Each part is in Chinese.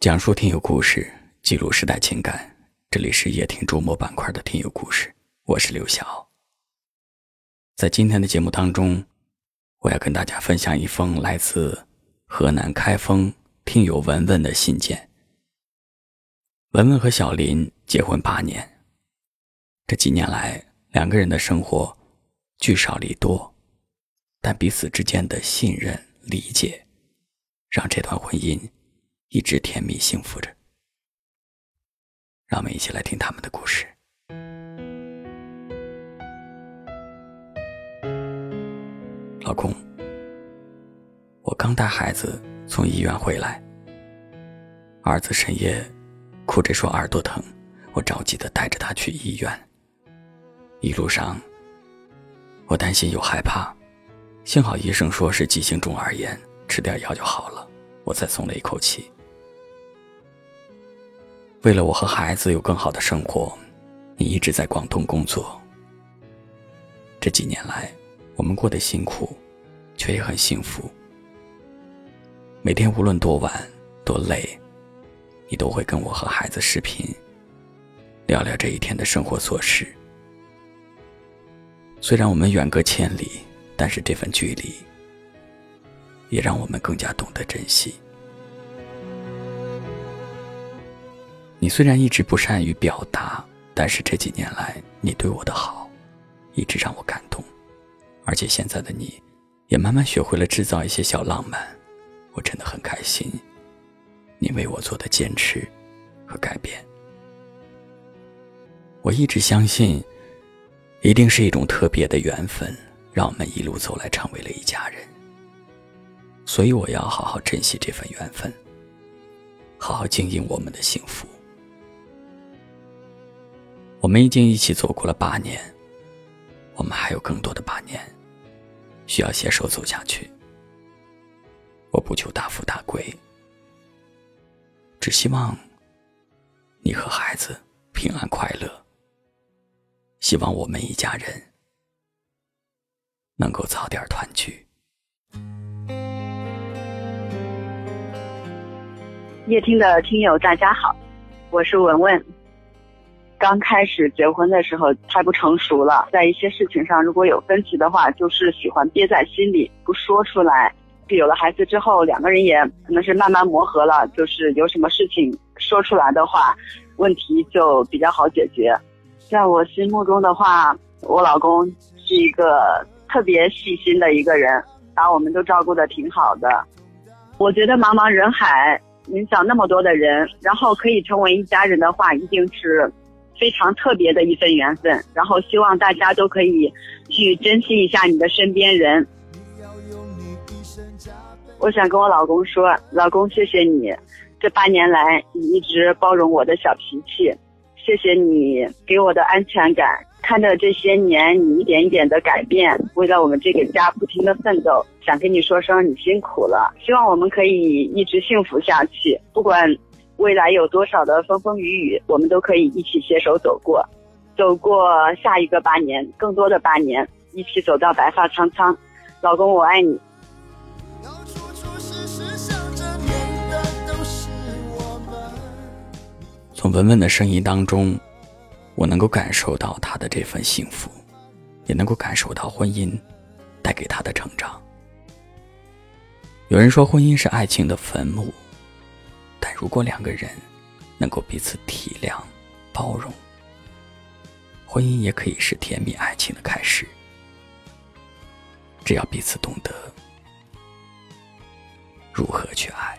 讲述听友故事，记录时代情感。这里是夜听周末板块的听友故事，我是刘晓。在今天的节目当中，我要跟大家分享一封来自河南开封听友文文的信件。文文和小林结婚八年，这几年来，两个人的生活聚少离多，但彼此之间的信任、理解，让这段婚姻。一直甜蜜幸福着，让我们一起来听他们的故事。老公，我刚带孩子从医院回来，儿子深夜哭着说耳朵疼，我着急的带着他去医院。一路上，我担心又害怕，幸好医生说是急性中耳炎，吃点药就好了，我才松了一口气。为了我和孩子有更好的生活，你一直在广东工作。这几年来，我们过得辛苦，却也很幸福。每天无论多晚多累，你都会跟我和孩子视频，聊聊这一天的生活琐事。虽然我们远隔千里，但是这份距离，也让我们更加懂得珍惜。你虽然一直不善于表达，但是这几年来你对我的好，一直让我感动。而且现在的你，也慢慢学会了制造一些小浪漫，我真的很开心。你为我做的坚持和改变，我一直相信，一定是一种特别的缘分，让我们一路走来成为了一家人。所以我要好好珍惜这份缘分，好好经营我们的幸福。我们已经一起走过了八年，我们还有更多的八年需要携手走下去。我不求大富大贵，只希望你和孩子平安快乐。希望我们一家人能够早点团聚。夜听的听友，大家好，我是文文。刚开始结婚的时候太不成熟了，在一些事情上如果有分歧的话，就是喜欢憋在心里不说出来。有了孩子之后，两个人也可能是慢慢磨合了，就是有什么事情说出来的话，问题就比较好解决。在我心目中的话，我老公是一个特别细心的一个人，把我们都照顾的挺好的。我觉得茫茫人海，你想那么多的人，然后可以成为一家人的话，一定是。非常特别的一份缘分，然后希望大家都可以去珍惜一下你的身边人。我想跟我老公说，老公谢谢你，这八年来你一直包容我的小脾气，谢谢你给我的安全感。看着这些年你一点一点的改变，为了我们这个家不停的奋斗，想跟你说声你辛苦了。希望我们可以一直幸福下去，不管。未来有多少的风风雨雨，我们都可以一起携手走过，走过下一个八年，更多的八年，一起走到白发苍苍。老公，我爱你。从文文的声音当中，我能够感受到她的这份幸福，也能够感受到婚姻带给她的成长。有人说，婚姻是爱情的坟墓。但如果两个人能够彼此体谅、包容，婚姻也可以是甜蜜爱情的开始。只要彼此懂得如何去爱。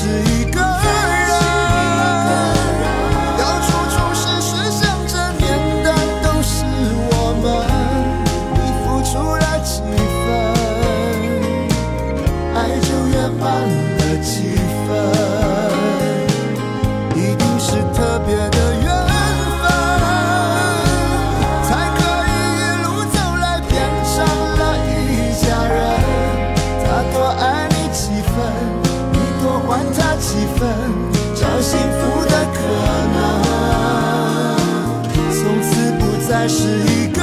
是。爱是一个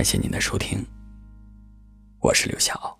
感谢您的收听。我是刘晓。